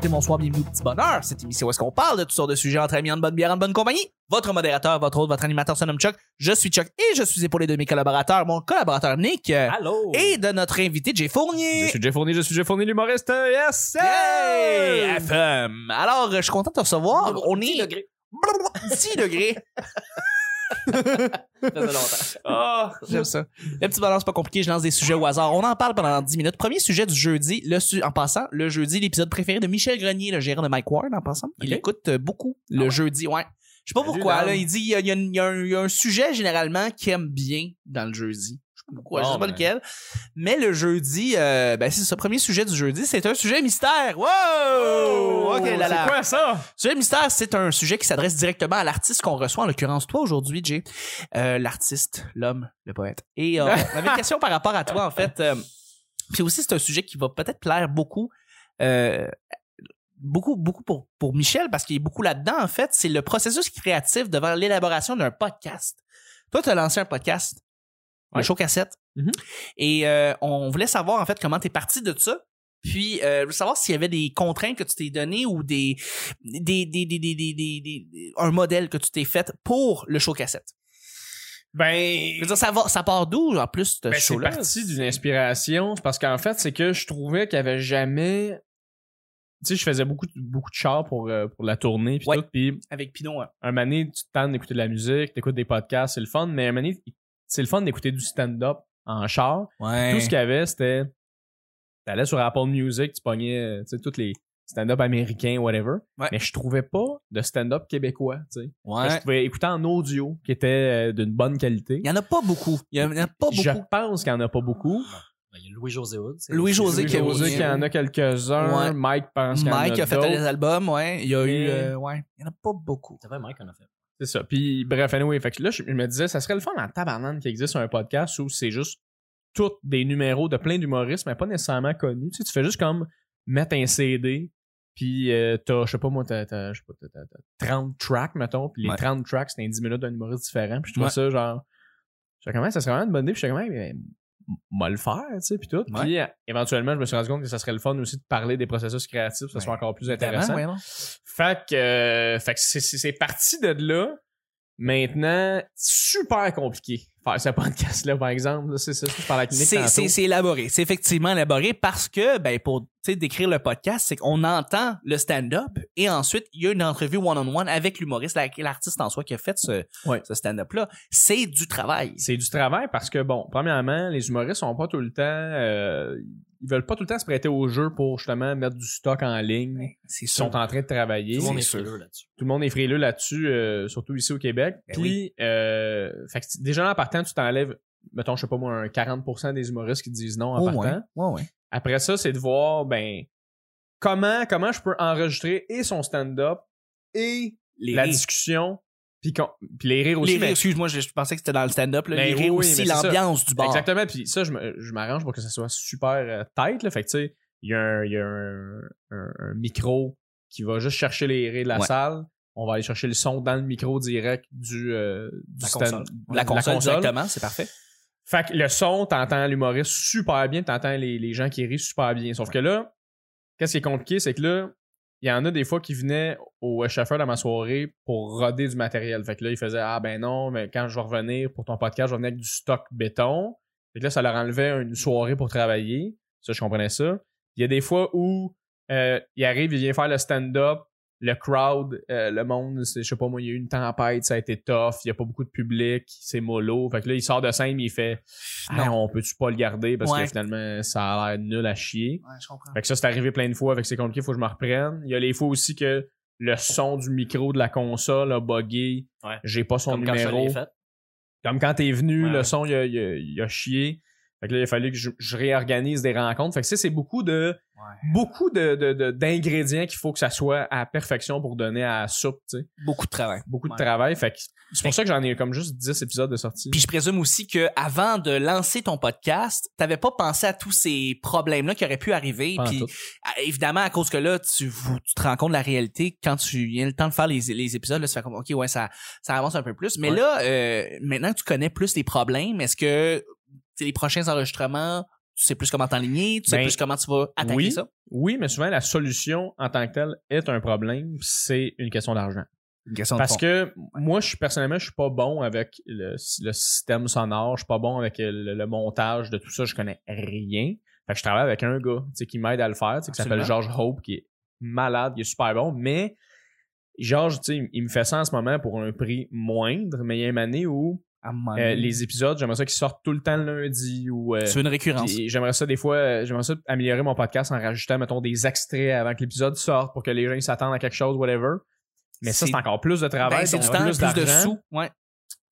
matin, bonsoir, bienvenue au Petit Bonheur. Cette émission où est-ce qu'on parle de toutes sortes de sujets entre amis, en bonne bière, en bonne compagnie. Votre modérateur, votre hôte, votre animateur se nomme Chuck. Je suis Chuck et je suis épaulé de mes collaborateurs, mon collaborateur Nick Allô? et de notre invité Jay Fournier. Je suis Jeff Fournier, je suis Jeff Fournier, l'humoriste. Yes! Hey! FM. Alors, euh, je suis content de te recevoir. On est degré. 10 degrés. Ça faisait longtemps. Ah, j'aime ça. Le petit balance pas compliqué, je lance des sujets au hasard. On en parle pendant 10 minutes. Premier sujet du jeudi, le su- en passant, le jeudi, l'épisode préféré de Michel Grenier, le gérant de Mike Ward, en passant. Il écoute euh, beaucoup le Ah ouais? jeudi, ouais. Je sais pas pourquoi, là, il dit, il y a, il y a une- il y a un, il y a un sujet généralement qu'il aime bien dans le jeudi. Pas pourquoi, je sais pas ben. lequel. Mais le jeudi, euh, ben c'est ce premier sujet du jeudi, c'est un sujet mystère. Wow! ok, là, là. C'est quoi ça? Sujet mystère, c'est un sujet qui s'adresse directement à l'artiste qu'on reçoit, en l'occurrence toi aujourd'hui, Jay. Euh, l'artiste, l'homme, le poète. Et euh, on avait une question par rapport à toi, en fait. Euh, puis aussi, c'est un sujet qui va peut-être plaire beaucoup. beaucoup, beaucoup pour, pour Michel, parce qu'il est beaucoup là-dedans, en fait. C'est le processus créatif devant l'élaboration d'un podcast. Toi, tu as lancé un podcast, le show cassette. Mhm. Et euh, on voulait savoir, en fait, comment tu es parti de ça. Puis, euh, je veux savoir s'il y avait des contraintes que tu t'es données ou des, des, des, des, des, un modèle que tu t'es fait pour le show cassette. Ben. Je veux dire, ça, va, ça part d'où, en plus, ce ben, c'est show-là? parti d'une inspiration. Parce qu'en fait, c'est que je trouvais qu'il y avait jamais. Tu sais, je faisais beaucoup, de- beaucoup de chars pour, euh, pour la tournée. Puis Ouais. tout. Puis Avec Pinot, hein. un donné, tu te tentes d'écouter de la musique, t'écoutes des podcasts, c'est le fun. Mais un moment donné, c'est le fun d'écouter du stand-up en char. Ouais. Tout ce qu'il y avait, c'était. T'allais sur Apple Music, tu pognais, euh, tu sais, tous les stand-up américains, whatever. Ouais. Mais je trouvais pas de stand-up québécois, tu sais. Ouais. Je pouvais écouter en audio, qui était euh, d'une bonne qualité. Il y en a pas beaucoup. Il y en a pas beaucoup. Je pense qu'il y en a pas beaucoup. Ben, Il y a Louis-José Hood. Louis-José qui a- José qui en a quelques-uns. Ouais. Mike pense qu'il y en a Mike a fait des albums, ouais. Il y a eu, euh, ouais. Il y en a pas beaucoup. C'est vrai, Mike, on a fait. C'est ça. Puis bref, anyway, fait que là, je me disais, ça serait le fun en tabarnane qu'il existe un podcast où c'est juste tous des numéros de plein d'humoristes, mais pas nécessairement connus. Tu sais, tu fais juste comme mettre un CD, puis euh, t'as, je sais pas moi, t'as, t'as, je sais pas, t'as, t'as- t'as 30 tracks, mettons, puis les Ouais. 30 tracks, c'est un 10 minutes d'un humoriste différent. Puis je trouve Ouais. ça genre... Je comment ça serait vraiment une bonne idée, puis je suis comme, mais m'a le faire, tu sais, puis tout. Puis éventuellement, je me suis rendu compte que ça serait le fun aussi de parler des processus créatifs, que soit Ouais. encore plus intéressant. Ouais? Fait que, euh, fait que c'est, parti de là. Maintenant, super compliqué faire ce podcast-là, par exemple. C'est ça, je parle Nick C'est, élaboré. C'est effectivement élaboré parce que, ben, pour, sais, décrire le podcast, c'est qu'on entend le stand-up et ensuite, il y a une entrevue one-on-one avec l'humoriste, l'artiste en soi qui a fait ce, Ouais. ce stand-up-là. C'est du travail. C'est du travail parce que, bon, premièrement, les humoristes sont pas tout le temps... euh, ils veulent pas tout le temps se prêter au jeu pour, justement, mettre du stock en ligne. C'est Ils sûr. sont en train de travailler. Tout le monde est frileux là-dessus. Tout le monde est frileux là-dessus, euh, surtout ici au Québec. Ben Puis, euh, fait que déjà là, en partant, tu t'enlèves, mettons, je sais pas moi, un 40% des humoristes qui disent non en Au partant. moins. Ouais, ouais. Après ça, c'est de voir, ben, comment, comment je peux enregistrer et son stand-up et Les la rires. discussion, puis, les rires aussi. Les rires, excuse-moi, je, je pensais que c'était dans le stand-up. Ben les rires oui, aussi, l'ambiance du bar. Exactement, puis ça, je m'arrange pour que ça soit super euh, tight, là. Fait que, tu sais, il y a, un, y a un, un- un micro qui va juste chercher les rires de la Ouais. salle. On va aller chercher le son dans le micro direct du, euh, du La stand- console. De la console, directement, c'est parfait. Fait que le son, t'entends l'humoriste super bien, t'entends les, les gens qui rient super bien. Sauf que là, qu'est-ce qui est compliqué, c'est que là, il y en a des fois qui venaient au chauffeur dans ma soirée pour roder du matériel. Fait que là, ils faisaient Ah ben non, mais quand je vais revenir pour ton podcast, je vais venir avec du stock béton. Fait que là, ça leur enlevait une soirée pour travailler. Ça, je comprenais ça. Il y a des fois où euh, il arrive, il vient faire le stand-up, le crowd, euh, le monde, c'est- je sais pas moi, il y a eu une tempête, ça a été tough, il y a pas beaucoup de public, c'est mollo. Fait que là, il sort de scène, il fait Non. on peut-tu pas le garder parce Ouais. que finalement, ça a l'air nul à chier. Ouais, je comprends. Fait que ça, c'est arrivé plein de fois, fait que c'est compliqué, faut que je me reprenne. Il y a les fois aussi que le son du micro de la console a buggé. Ouais. J'ai pas son Comme quand je numéro. fait. Comme quand t'es venu, Ouais, le son, il a, il a- il a chié. Fait que là, il a fallu que je, je réorganise des rencontres. Fait que ça, c'est beaucoup de Ouais. beaucoup de, de- de- d'ingrédients qu'il faut que ça soit à perfection pour donner à la soupe, tu sais. Beaucoup de travail. Beaucoup de travail. Fait que c'est pour ça que j'en ai comme juste 10 épisodes de sortie. Puis je présume aussi que avant de lancer ton podcast, t'avais pas pensé à tous ces problèmes-là qui auraient pu arriver. Pas Puis à- évidemment, à cause que là, tu, vous- tu te rends compte de la réalité quand tu viens le temps de faire les, les épisodes, là, tu fais comme ok, ouais, ça, ça avance un peu plus. Mais Ouais. là, euh, maintenant que tu connais plus les problèmes, est-ce que les prochains enregistrements, Tu sais plus comment t'enligner, tu sais Ben, plus comment tu vas attaquer oui. ça? Oui, mais souvent, la solution en tant que telle est un problème, c'est une question d'argent. Parce que moi, je suis personnellement, je suis pas bon avec le, le système sonore, je suis pas bon avec le, le montage de tout ça, je connais rien. Fait que je travaille avec un gars, qui m'aide à le faire, qui s'appelle. George Hope, qui est malade, qui est super bon, mais George, il me fait ça en ce moment pour un prix moindre, mais il y a une année où euh, les épisodes, j'aimerais ça qu'ils sortent tout le temps le lundi ou euh, tu veux une récurrence. J'aimerais ça des fois, euh, j'aimerais ça améliorer mon podcast en rajoutant, mettons, des extraits avant que l'épisode sorte pour que les gens s'attendent à quelque chose, whatever. Mais ça, C'est- c'est encore plus de travail, Ben, c'est donc du temps, plus plus, de sous. Ouais.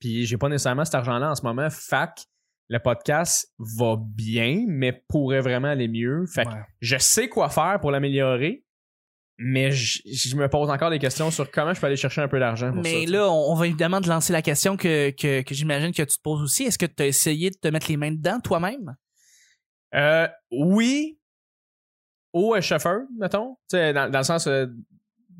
Puis j'ai pas nécessairement cet argent-là en ce moment. Fac, le podcast va bien, mais pourrait vraiment aller mieux. Fait que je sais quoi faire pour l'améliorer, mais je, je me pose encore des questions sur comment je peux aller chercher un peu d'argent pour. Mais là, on, va évidemment te lancer la question que, que, que j'imagine que tu te poses aussi. Est-ce que tu as essayé de te mettre les mains dedans toi-même? Euh, oui, au chauffeur, mettons. Dans, dans le sens euh,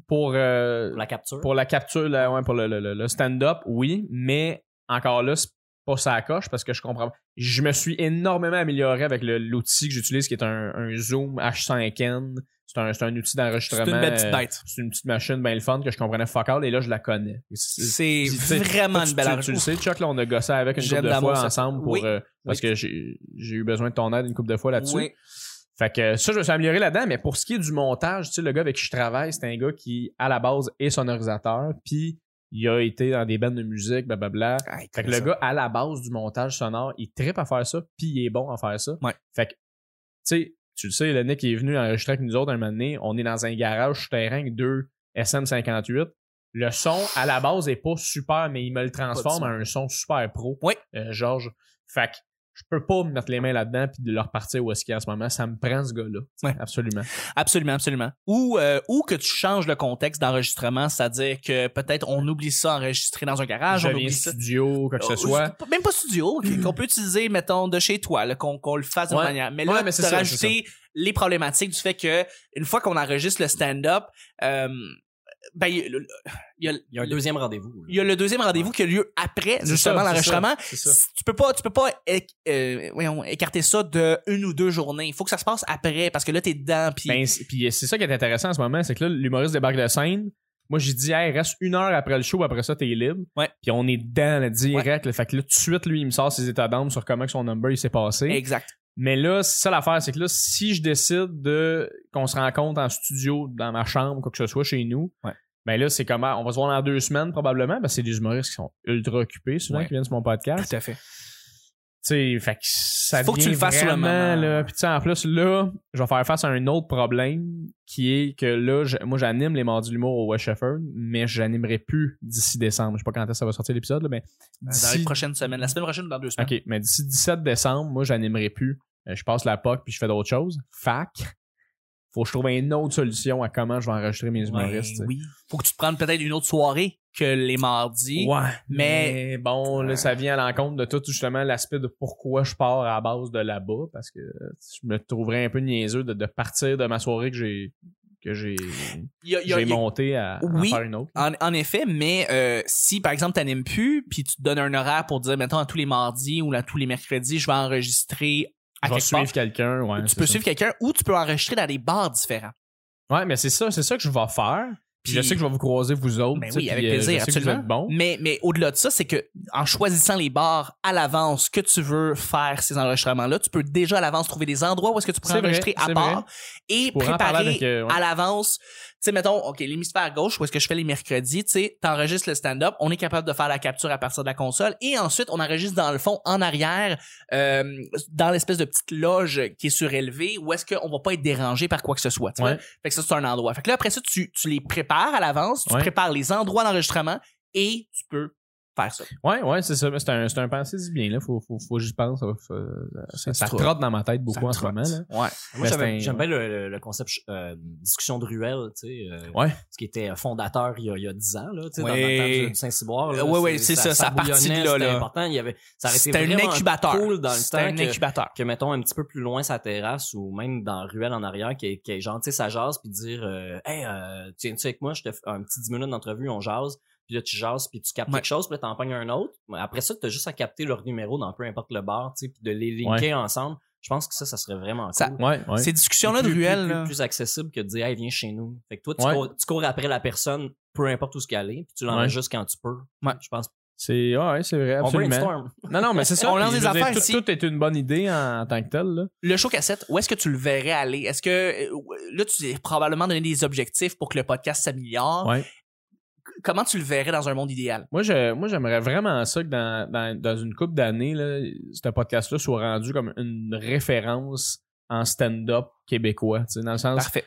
pour, euh, Pour la capture. pour la capture, là, ouais, pour le, le- le- stand-up, oui, mais encore là, c'est pas ça à coche parce que je comprends. Je me suis énormément amélioré avec le- l'outil que j'utilise qui est un, un Zoom H5N. C'est un, un outil d'enregistrement. C'est une belle petite euh, bête. C'est une petite machine bien le fun que je comprenais fuck all et là je la connais. C'est vraiment une belle tu, tu le sais, Chuck, là, on a gossé avec une couple de fois ça. ensemble pour Oui. euh, parce que j'ai eu besoin de ton aide une couple de fois là-dessus. Oui. Fait que ça, je me suis amélioré là-dedans, mais pour ce qui est du montage, tu sais, le gars avec qui je travaille, c'est un gars qui, à la base, est sonorisateur, puis il a été dans des bandes de musique, blablabla. Ah, Fait que le gars, à la base du montage sonore, il trippe à faire ça, puis il est bon à faire ça. Ouais. Fait que, tu sais, tu le sais, le Nick est venu enregistrer avec nous autres un moment donné, on est dans un garage souterrain avec deux SM58. Le son, à la base, est pas super, mais il me le transforme en un son super pro. Oui. Euh, Georges. Fait que, je peux pas me mettre les mains là-dedans puis de le repartir où est-ce qu'il est en ce moment. Ça me prend ce gars-là. Ouais. Absolument. Absolument, absolument. Ou, euh, ou que tu changes le contexte d'enregistrement, c'est-à-dire que peut-être on oublie ça enregistré dans un garage, je on oublie studio, quoi que ce Euh, soit. Même pas studio, qu'on peut utiliser, mettons, de chez toi, qu'on le fasse Ouais. manière. Mais là, Ouais, mais de ça, rajouter les problématiques du fait que une fois qu'on enregistre le stand-up, euh, ben, il y a le- il y a, Il y a un le- deuxième rendez-vous. il y a le deuxième rendez-vous qui a lieu après, justement, l'enregistrement. Tu peux pas, tu peux pas euh, voyons, écarter ça de une ou deux journées. Il faut que ça se passe après, parce que là, t'es dedans, puis Ben, c'est- puis c'est ça qui est intéressant en ce moment, c'est que là, l'humoriste débarque de scène. Moi, j'ai dit, hey, reste une heure après le show, après ça, t'es libre. Ouais. Puis on est dedans, là, direct. là. fait que là, tout de suite, lui, il me sort ses états d'âme sur comment son number il s'est passé. exact. Mais là, c'est ça l'affaire, c'est que là, si je décide de qu'on se rencontre en studio, dans ma chambre, quoi que ce soit chez nous, Ouais. ben là, c'est comment on va se voir dans deux semaines probablement, parce que c'est des humoristes qui sont ultra occupés souvent Ouais. qui viennent sur mon podcast. Tout à fait. Tu sais, fait que ça Faut que tu le fasses sur le vraiment, moment. là. Puis tu sais, en plus, là, je vais faire face à un autre problème qui est que là, je- moi, j'anime les Mardis de l'humour au West Shefford, mais j'animerai plus d'ici décembre. Je sais pas quand est-ce que ça va sortir l'épisode, mais Dans les prochaines semaines. La semaine prochaine ou dans deux semaines. OK, mais d'ici 17 décembre, moi, j'animerai plus. Euh, Je passe la POC puis je fais d'autres choses. Fac, faut que je trouve une autre solution à comment je vais enregistrer mes humoristes. tu oui. Faut que tu te prennes peut-être une autre soirée que les mardis. Ouais, mais- mais bon, là, ça vient à l'encontre de tout justement l'aspect de pourquoi je pars à la base de là-bas, parce que je me trouverais un peu niaiseux de, de partir de ma soirée que j'ai que j'ai montée à, faire une autre. En, en effet, mais euh, si par exemple t'animes plus, puis tu te donnes un horaire pour dire, mettons, à tous les mardis ou à tous les mercredis, je vais enregistrer à Je vais quelque part. suivre quelqu'un, ouais. tu peux ça. suivre quelqu'un ou tu peux enregistrer dans des bars différents. Ouais, mais c'est ça, c'est ça que je vais faire. Puis je sais que je vais vous croiser vous autres. Ben oui, avec euh, plaisir, absolument. Mais, mais au-delà de ça, c'est que en choisissant les bars à l'avance que tu veux faire ces enregistrements-là, tu peux déjà à l'avance trouver des endroits où est-ce que tu pourrais vrai, enregistrer à part et préparer avec, euh, ouais. à l'avance. Tu sais, mettons, OK, l'hémisphère gauche, où est-ce que je fais les mercredis, tu sais, t'enregistres le stand-up, on est capable de faire la capture à partir de la console et ensuite on enregistre dans le fond, en arrière, euh, dans l'espèce de petite loge qui est surélevée où est-ce qu'on va pas être dérangé par quoi que ce soit. tu vois? Ouais. Fait que ça, c'est un endroit. Fait que là, après ça, tu, tu les prépares à l'avance, tu Ouais. prépares les endroits d'enregistrement et tu peux faire ça. Ouais, ouais, c'est ça. mais C'est un, c'est un pensée du bien, là. Faut, faut, faut que j'y pense. Ça, ça, ça, ça trotte dans ma tête beaucoup Ça en ce moment, là. Ouais. Moi, j'aime bien le, le- le concept euh, discussion de ruelle, tu sais, euh, Ouais. ce qui était fondateur il y a, il y a 10 ans, là, tu sais, Ouais. dans le temps du Saint-Cyboire. Euh, ouais, ouais, c'est ça, ça bouillonnait, partit de là, C'était là. important, il y avait, ça aurait été C'était un incubateur. cool dans le C'était temps un que, incubateur. que, mettons, un petit peu plus loin sa terrasse ou même dans la ruelle en arrière, qui est, qui est genre, tu sais, ça jase puis dire, euh, hey, euh, tiens-tu avec moi, je te fais un petit 10 minutes d'entrevue, on jase, puis là, tu jases, puis tu captes Ouais. quelque chose, puis là, t'en pognes un autre. Après ça, t'as juste à capter leur numéro dans peu importe le bar, tu sais, puis de les linker ensemble. Je pense que ça, ça serait vraiment Ça- cool. Ouais, ouais. Ces discussions-là de plus, ruelle, plus, là. plus accessible que de dire, hey, viens chez nous. Fait que toi, tu, Ouais. cours, tu cours après la personne, peu importe où ce qu'elle est, puis tu l'enregistres quand tu peux. Ouais. Je pense. C'est ouais, ouais, c'est vrai, On absolument. brainstorm. Non, non, mais c'est ça. On lance des je veux dire, affaires tout, ici. tout est une bonne idée en, en tant que tel. Là. le show cassette, où est-ce que tu le verrais aller? Est-ce que euh, là, tu t'es probablement donné des objectifs pour que le podcast s'améliore. Ouais. Comment tu le verrais dans un monde idéal? Moi, je, moi, j'aimerais vraiment ça que dans, dans, dans une couple d'années, là, ce podcast-là soit rendu comme une référence en stand-up québécois. tu sais, Dans le sens, Parfait.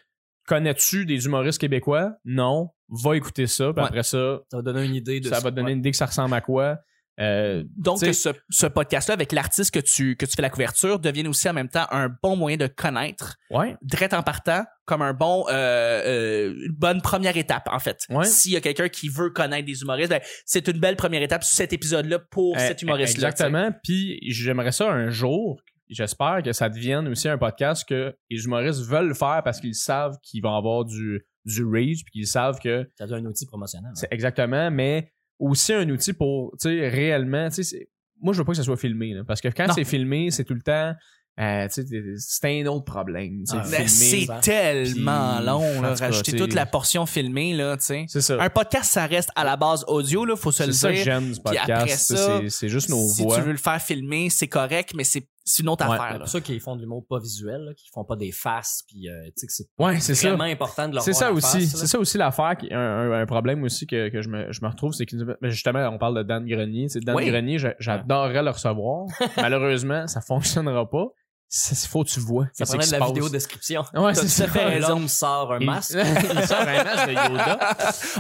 connais-tu des humoristes québécois? Non. Va écouter ça. Puis Ouais. après ça, Ça va donner une idée de ça ce- va te donner ouais. une idée que ça ressemble à quoi. Euh, Donc, ce, ce podcast-là, avec l'artiste que tu, que tu fais la couverture, devienne aussi en même temps un bon moyen de connaître, ouais. direct en partant, comme un bon, euh, euh, une bonne première étape, en fait. Ouais. S'il y a quelqu'un qui veut connaître des humoristes, ben, c'est une belle première étape sur cet épisode-là pour Euh, cet humoriste-là. Exactement. Puis j'aimerais ça un jour. J'espère que ça devienne aussi un podcast que les humoristes veulent faire parce qu'ils savent qu'ils vont avoir du, du reach, puis qu'ils savent que Ça donne un outil promotionnel. c'est exactement, mais aussi un outil pour, tu sais, réellement, tu sais, c'est- moi je veux pas que ça soit filmé, là, parce que quand c'est filmé, c'est tout le temps, euh, tu sais, c'est un autre problème, Ah, c'est tellement long, là, sais- toute la portion filmée, là, tu sais. C'est ça. Un podcast, ça reste à la base audio, là, faut se C'est le ça que dire. j'aime du Puis après podcast, ça, c'est- c'est juste nos si voix. tu veux le faire filmer, c'est correct, mais c'est c'est une autre Ouais. affaire. C'est pour ça qu'ils font de l'humour pas visuel, là, qu'ils font pas des faces, puis euh, tu sais que c'est Ouais, ça. vraiment important de leur C'est ça la aussi. C'est ça aussi l'affaire. qui- Un, un- un problème aussi que, que je, me, je me retrouve, c'est que justement, on parle de Dan Grenier. Dan Oui. Grenier, j'a- j'adorerais le recevoir. Malheureusement, ça fonctionnera pas. Il faut que tu vois. Ça qui de la vidéo description. Ouais, c'est ça. fait. raison. Sort un Il- masque. il sort un masque de Yoda.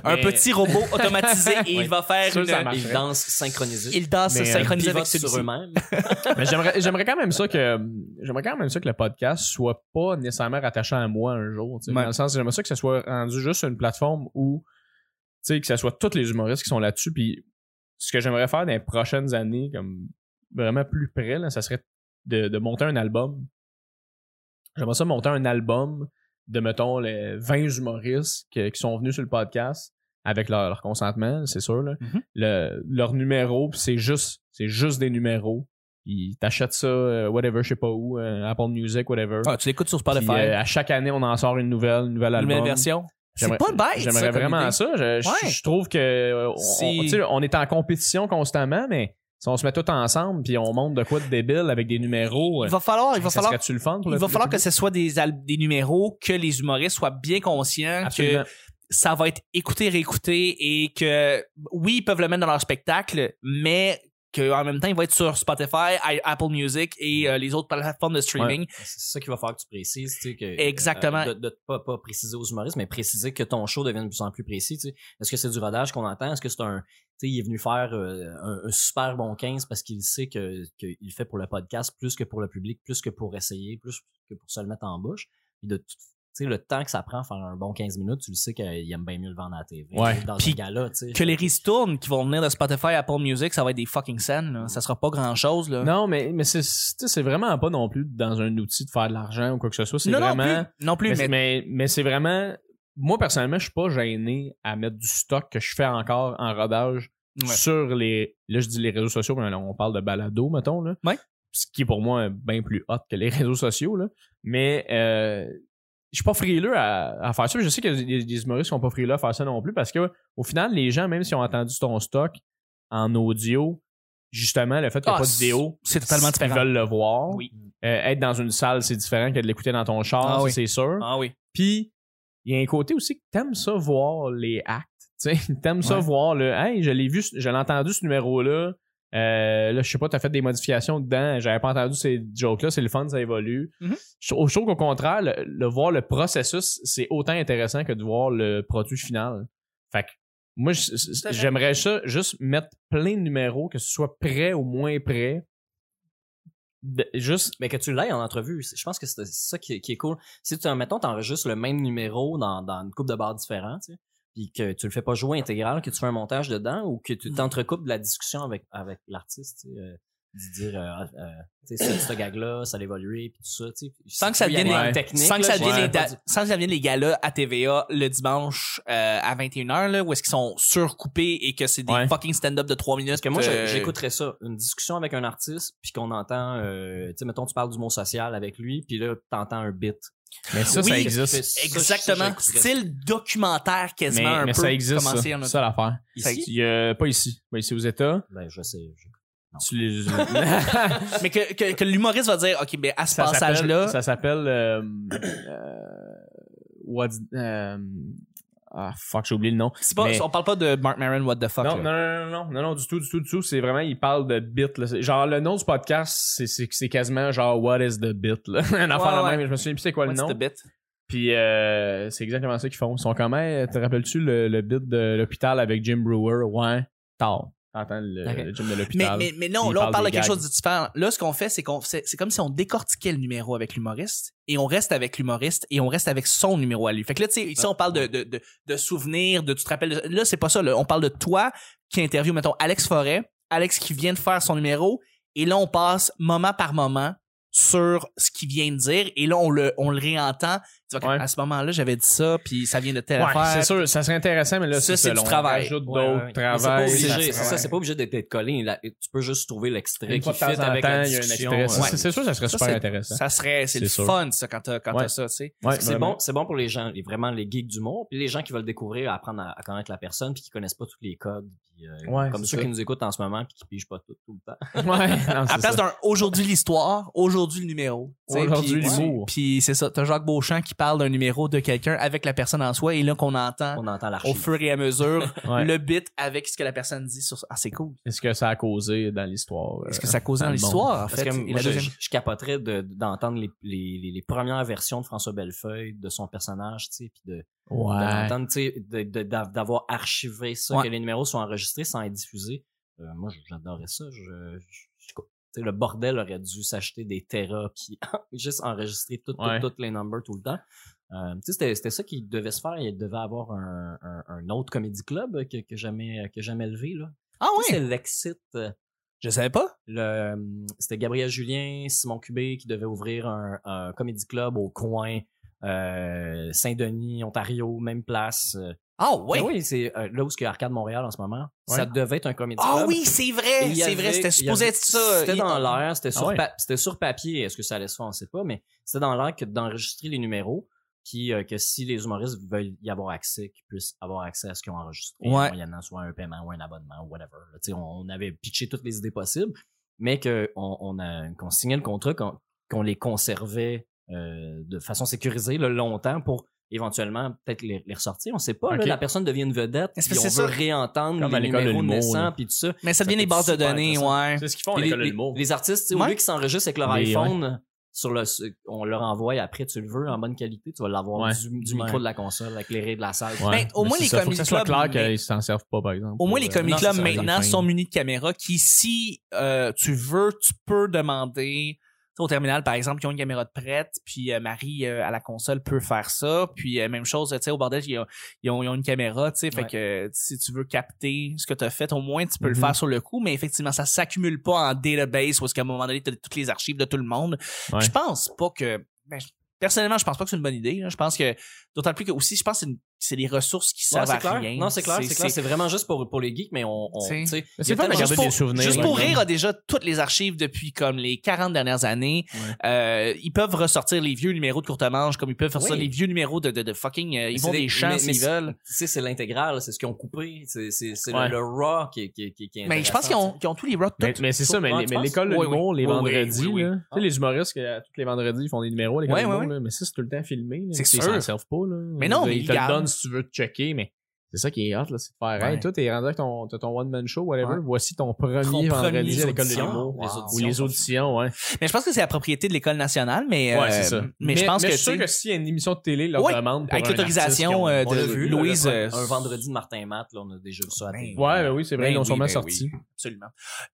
Un Mais- petit robot automatisé et il va faire une... dansent synchronisés. Il danse Mais, euh, synchronisé Pivotent avec sur eux-mêmes. Mais j'aimerais, j'aimerais quand même ça que, j'aimerais quand même ça que le podcast soit pas nécessairement rattaché à moi un jour. tu sais, Ouais. Dans le sens, j'aimerais ça que ça soit rendu juste une plateforme où, tu sais, que ça soit tous les humoristes qui sont là-dessus. Puis, ce que j'aimerais faire dans les prochaines années, comme vraiment plus près, là, ça serait de, de monter un album. J'aimerais ça monter un album de, mettons, les 20 humoristes que- qui sont venus sur le podcast avec leur, leur consentement, c'est sûr. Là. Mhm. Le- leur numéro, c'est juste, c'est juste des numéros. Ils t'achètent ça, euh, whatever, je sais pas où, euh, Apple Music, whatever. Ah, tu l'écoutes sur Puis, Spotify. euh, à chaque année, on en sort une nouvelle, une nouvelle Une album. nouvelle version? C'est J'aimerais- pas bête, J'aimerais vraiment idée. ça. Je, je- Ouais. je trouve que on est en compétition constamment, mais si on se met tout ensemble puis on monte de quoi de débile avec des numéros, Il va falloir, il va falloir, serait-tu le fun pour il va falloir que ce soit des, numéros que les humoristes soient bien conscients Absolument. que ça va être écouté, réécouté et que oui, ils peuvent le mettre dans leur spectacle, mais qu'en même temps, il va être sur Spotify, Apple Music et euh, les autres plateformes de streaming. C'est ça qu'il va falloir que tu précises, tu sais, que. Exactement. euh, de, de pas, pas préciser aux humoristes, mais préciser que ton show devienne de plus en plus précis, tu sais. Est-ce que c'est du rodage qu'on entend? Est-ce que c'est un, tu sais, il est venu faire euh, un, un super bon 15 parce qu'il sait que, qu'il fait pour le podcast plus que pour le public, plus que pour essayer, plus que pour se le mettre en bouche? Puis de sais, le temps que ça prend à faire un bon 15 minutes, tu le sais qu'il aime bien mieux le vendre à la TV. Ouais. Dans Puis un gala, tu sais. Que les ristournes qui vont venir de Spotify, Apple Music, ça va être des fucking scènes. là. Ça sera pas grand chose. Là. Non, mais, mais c'est, tu sais, c'est vraiment pas non plus dans un outil de faire de l'argent ou quoi que ce soit. C'est non, non vraiment. plus. Non plus, mais, mais, c'est- mais, mais c'est vraiment. Moi, personnellement, je suis pas gêné à mettre du stock que je fais encore en rodage Ouais. sur les. Là, je dis les réseaux sociaux, mais là, on parle de balado, mettons. Là. Ouais. Ce qui est pour moi bien plus hot que les réseaux sociaux. Là. Mais euh, je suis pas frileux à, à faire ça. Je sais qu'il y a des, des humoristes sont pas frileux à faire ça non plus parce que au final, les gens, même s'ils ont entendu ton stock en audio, justement, le fait qu'il n'y a Ah, pas de vidéo, c'est totalement ils différent. veulent le voir. Oui. Euh, être dans une salle, c'est différent que de l'écouter dans ton char, Ah ça, oui. c'est sûr. Ah oui. Puis, il y a un côté aussi que t'aimes ça voir les actes. T'aimes ça Ouais. voir le Hey, je l'ai vu, je l'ai entendu ce numéro-là. Euh, là, je sais pas, t'as fait des modifications dedans. J'avais pas entendu ces jokes-là. C'est le fun, ça évolue. Mhm. je, trouve- je trouve qu'au contraire, le, le voir le processus, c'est autant intéressant que de voir le produit final. Fait que moi, j'aimerais ça juste mettre plein de numéros, que ce soit prêt ou moins prêt. De- juste Mais que tu l'aies en entrevue, je pense que c'est ça qui est, qui est cool. Si tu, mettons, t'enregistres le même numéro dans, dans une coupe de bars différents, tu sais, puis que tu le fais pas jouer intégral, que tu fais un montage dedans ou que tu t'entrecoupes de la discussion avec, avec l'artiste, tu sais, euh, de dire, euh, euh, tu sais, ce, ce gag-là, ça a évolué, puis tout ça, tu sais. Sans que ça devienne des les- techniques, sans que là, ça je devienne sais les, da- sans que ça devienne les galas à TVA le dimanche euh, à 21h là où est-ce qu'ils sont surcoupés et que c'est des Ouais. fucking stand-up de 3 minutes Parce que moi, euh, j'écouterais ça. Une discussion avec un artiste, puis qu'on entend, euh, tu sais, mettons, tu parles du mot social avec lui, puis là, t'entends un bit. Mais ça, Oui, ça Ça, existe. ça, exactement ça. style documentaire Mais, quasiment un mais peu ça existe, ça. ça l'affaire. Ici? Il y a- pas ici. Pas ici aux États. Ben, je sais. je- Tu les... mais que, que, que l'humoriste va dire ok ben à ce ça passage s'appelle- là Ça s'appelle. Euh, euh, what's- euh, ah, fuck, j'ai oublié le nom. c'est pas mais- on parle pas de Mark Maron what the fuck Non, là. non, non, non, non, non, non, du tout, du tout, du tout. C'est vraiment, il parle de bit. Là. Genre, le nom du podcast, c'est, c'est, c'est quasiment genre What is the bit? Là? Un affaire de ouais. même. Je me souviens plus c'est quoi le nom. the bit? Puis euh, c'est exactement ça qu'ils font. Ils sont quand même. Te rappelles-tu le, le bit de l'hôpital avec Jim Brewer? Ouais, tard. T'entends le, Ok. le gym de Mais, l'hôpital. mais, mais non, là, on parle de quelque gags. chose de différent. Là, ce qu'on fait, c'est qu'on, c'est, c'est comme si on décortiquait le numéro avec l'humoriste et on reste avec l'humoriste et on reste avec son numéro à lui. Fait que là, tu sais, ici, on parle de, de, de, de souvenirs, de, tu te rappelles, de- là, c'est pas ça, là. On parle de toi qui interview, mettons, Alex Forêt, Alex qui vient de faire son numéro et là, on passe moment par moment sur ce qu'il vient de dire et là, on le, on le réentend. Tu vois, Ouais. à ce moment-là, j'avais dit ça puis ça vient de telle Ouais, affaire. c'est sûr, ça serait intéressant, mais là, Ça, c'est du travail. d'autres ouais. Mais C'est pas travail. obligé, ça c'est ça, c'est pas obligé d'être collé. Là, Tu peux juste trouver l'extrait qui fit avec temps, la discussion. C'est- sûr, ça serait Ça, super c'est- intéressant. Ça serait, c'est le sûr. fun, ça, quand t'as, quand ça, tu sais. Ouais, c'est bon, c'est bon pour les gens, les, vraiment les geeks d'humour, puis les gens qui veulent découvrir, apprendre à, à connaître la personne, puis qui connaissent pas tous les codes, puis, euh, Ouais, comme ceux ça. qui nous écoutent en ce moment, puis qui pigent pas tout, tout le temps. Ouais, non, à la place d'un aujourd'hui l'histoire, aujourd'hui le numéro. Aujourd'hui l'humour. Puis c'est ça, t'as Jacques Beauchamp qui parle d'un numéro de quelqu'un avec la personne en soi et là qu'on entend On entend au fur et à mesure Ouais. le bit avec ce que la personne dit sur Ah, c'est cool. Qu'est-ce que ça a causé dans l'histoire? Est-ce euh, que ça cause dans dans l'histoire, en fait? que moi, je, deuxième- je capoterais de- d'entendre les, les, les, les premières versions de François Bellefeuille, de son personnage, tu sais, puis de, Ouais. d'entendre, d'avoir archivé ça, Ouais. que les numéros soient enregistrés sans être diffusés. Euh, moi, j'adorais ça. Je, je- je- tu sais, le bordel aurait dû s'acheter des terras puis juste enregistrer toutes Ouais. les numbers tout le temps. Euh, tu sais, c'était, c'était ça qui devait se faire. Il devait avoir un, un, un autre comédie club que, que jamais que jamais levé là. Ah oui, C'est l'exit. euh, je savais pas. le, euh, c'était Gabriel Julien, Simon Cubé qui devait ouvrir un, un comédie club au coin euh, Saint-Denis, Ontario, même place. Ah oui. ben oui, c'est euh, là où est Arcade Montréal en ce moment. Ouais. Ça devait être un comédie Ah club. oui, c'est vrai, il y c'est vrai, c'était il y supposé avait- être ça. C'était Il- dans l'air, c'était sur, Ah ouais. pa- c'était sur papier. Est-ce que ça allait se faire, on sait pas, mais c'était dans l'air que d'enregistrer les numéros, puis euh, que si les humoristes veulent y avoir accès, qu'ils puissent avoir accès à ce qu'ils ont enregistré, Ouais. moyennant soit un paiement ou un abonnement ou whatever. là. On, on avait pitché toutes les idées possibles, mais que on, a qu'on signait le contrat, qu'on qu'on les conservait euh, de façon sécurisée là, longtemps pour éventuellement peut-être les, les ressortir. On sait pas. là, la personne devient une vedette, Est-ce puis que on c'est veut ça? réentendre Comme les de numéros naissants, là. puis tout ça. Mais ça Ça devient les bases de données, ouais. C'est ce qu'ils font à Puis l'école de les, l'humour. les artistes, au lieu qu'ils s'enregistrent avec leur Les- iPhone, sur le, on leur envoie après, tu le veux, en bonne qualité, tu vas l'avoir Ouais. du, du Ouais. micro de la console, avec les raies de la salle. Ouais. Mais au moins, les ça, faut que ça comedy soit clubs, clair qu'ils s'en servent pas, par exemple. Au moins, les euh, comedy clubs maintenant sont munis de caméras qui, si euh, tu veux, tu peux demander. Au terminal, par exemple, ils ont une caméra de prête, puis euh, Marie euh, à la console peut faire ça. Puis euh, même chose, tu sais, au bordel, ils ont, ils ont, ils ont une caméra, tu sais, fait que si tu veux capter ce que tu as fait, au moins tu peux le Mhm. faire sur le coup, mais effectivement, ça s'accumule pas en database où est-ce qu'à un moment donné, tu as toutes les archives de tout le monde. Ouais. Je pense pas que. ben, personnellement, je pense pas que c'est une bonne idée. là. Je pense que d'autant plus que aussi, je pense que c'est une- c'est des ressources qui Ouais, servent c'est à clair. rien. Non, c'est clair, c'est clair. C'est vraiment juste pour, pour les geeks, mais on, on C'est- garder Juste pour, des souvenirs. juste pour là. rire a déjà toutes les archives depuis comme les 40 dernières années. Ouais. Euh, ils peuvent ressortir les vieux numéros de courte manche comme ils peuvent faire ça Oui. les vieux numéros de, de, de fucking euh, ils vont des- des mais- mais c'est- veulent. Tu sais, c'est l'intégral, c'est ce qu'ils ont coupé, c'est, c'est, c'est Ouais. le, le raw qui, qui, qui, qui est Mais je pense qu'ils ont, qu'ils ont tous les rock Mais, tout. mais c'est ça, mais, Ouais, l'école de Oui, l'humour, les vendredis. Tu sais, les humoristes, que, tous les vendredis, ils font des numéros à l'école Ouais, de ouais, l'humour, ouais. mais ça, c'est tout le temps filmé. C'est sûr. Ils s'en servent pas, là. Mais non, mais Ils si tu veux te checker, mais c'est ça qui est hot, là, c'est de faire, Ouais. hey, toi, t'es rendu avec ton, t'as ton one-man show, whatever, Ouais. voici ton premier Ton premier vendredi à l'école de l'humour. Les Wow. auditions Ou les auditions, ouais. Mais je pense que c'est la propriété de l'école nationale, mais Ouais, euh, c'est ça. Mais, je pense mais que je suis sûr que s'il y a une émission de télé, leur Ouais, demande pour avec l'autorisation, artiste euh, de vu, Louise, euh, un vendredi de Martin Matt, là, on a déjà vu ça à Ben, télé. Ouais, ben oui, c'est vrai, Ben ils l'ont oui, sûrement ben sorti. oui. Absolument.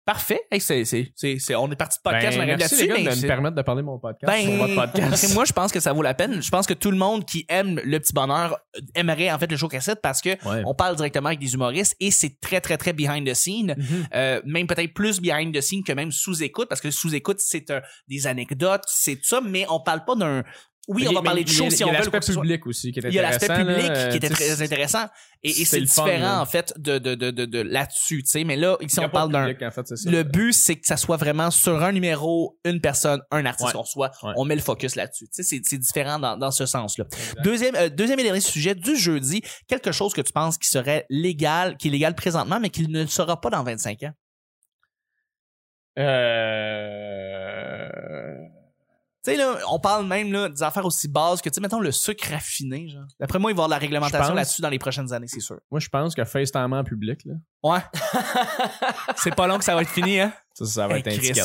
Parfait. Hey, c'est, c'est, c'est, c'est- on est parti de podcast, Ben, merci là-dessus, les gars mais de me permettre de parler de mon podcast Ben, votre podcast. moi, je pense que ça vaut la peine. Je pense que tout le monde qui aime le petit bonheur euh, aimerait en fait le show cassette parce que Ouais. on parle directement avec des humoristes et c'est très très très behind the scene. Mhm. Euh, même peut-être plus behind the scene que même sous écoute parce que sous écoute c'est un- des anecdotes, c'est tout ça, mais on parle pas d'un. Oui, on va il- parler de il y a- show si il y a on veut. l'aspect quoi que ce soit. public aussi qui est Il y a l'aspect intéressant, public là, qui était très intéressant et, et c'est fun, différent en fait de de de de, de là-dessus, tu sais. Mais là ici il y a on parle d'un. en fait. Le but, c'est que ça soit vraiment sur un numéro, une personne, un artiste Ouais. qu'on soit. Ouais. On met le focus là-dessus. Tu sais, c'est, c'est différent dans, dans ce sens-là. Deuxième, euh, deuxième et dernier sujet du jeudi, quelque chose que tu penses qui serait légal, qui est légal présentement, mais qui ne le sera pas dans 25 ans? Euh... Tu sais, là, on parle même là, des affaires aussi bases que, tu sais, mettons le sucre raffiné, genre. D'après moi, il va y avoir de la réglementation pense- là-dessus dans les prochaines années, c'est sûr. Moi, je pense que FaceTime en public, là, Ouais. c'est pas long que ça va être fini, hein? ça, ça va Hey, être un Chris. ticket.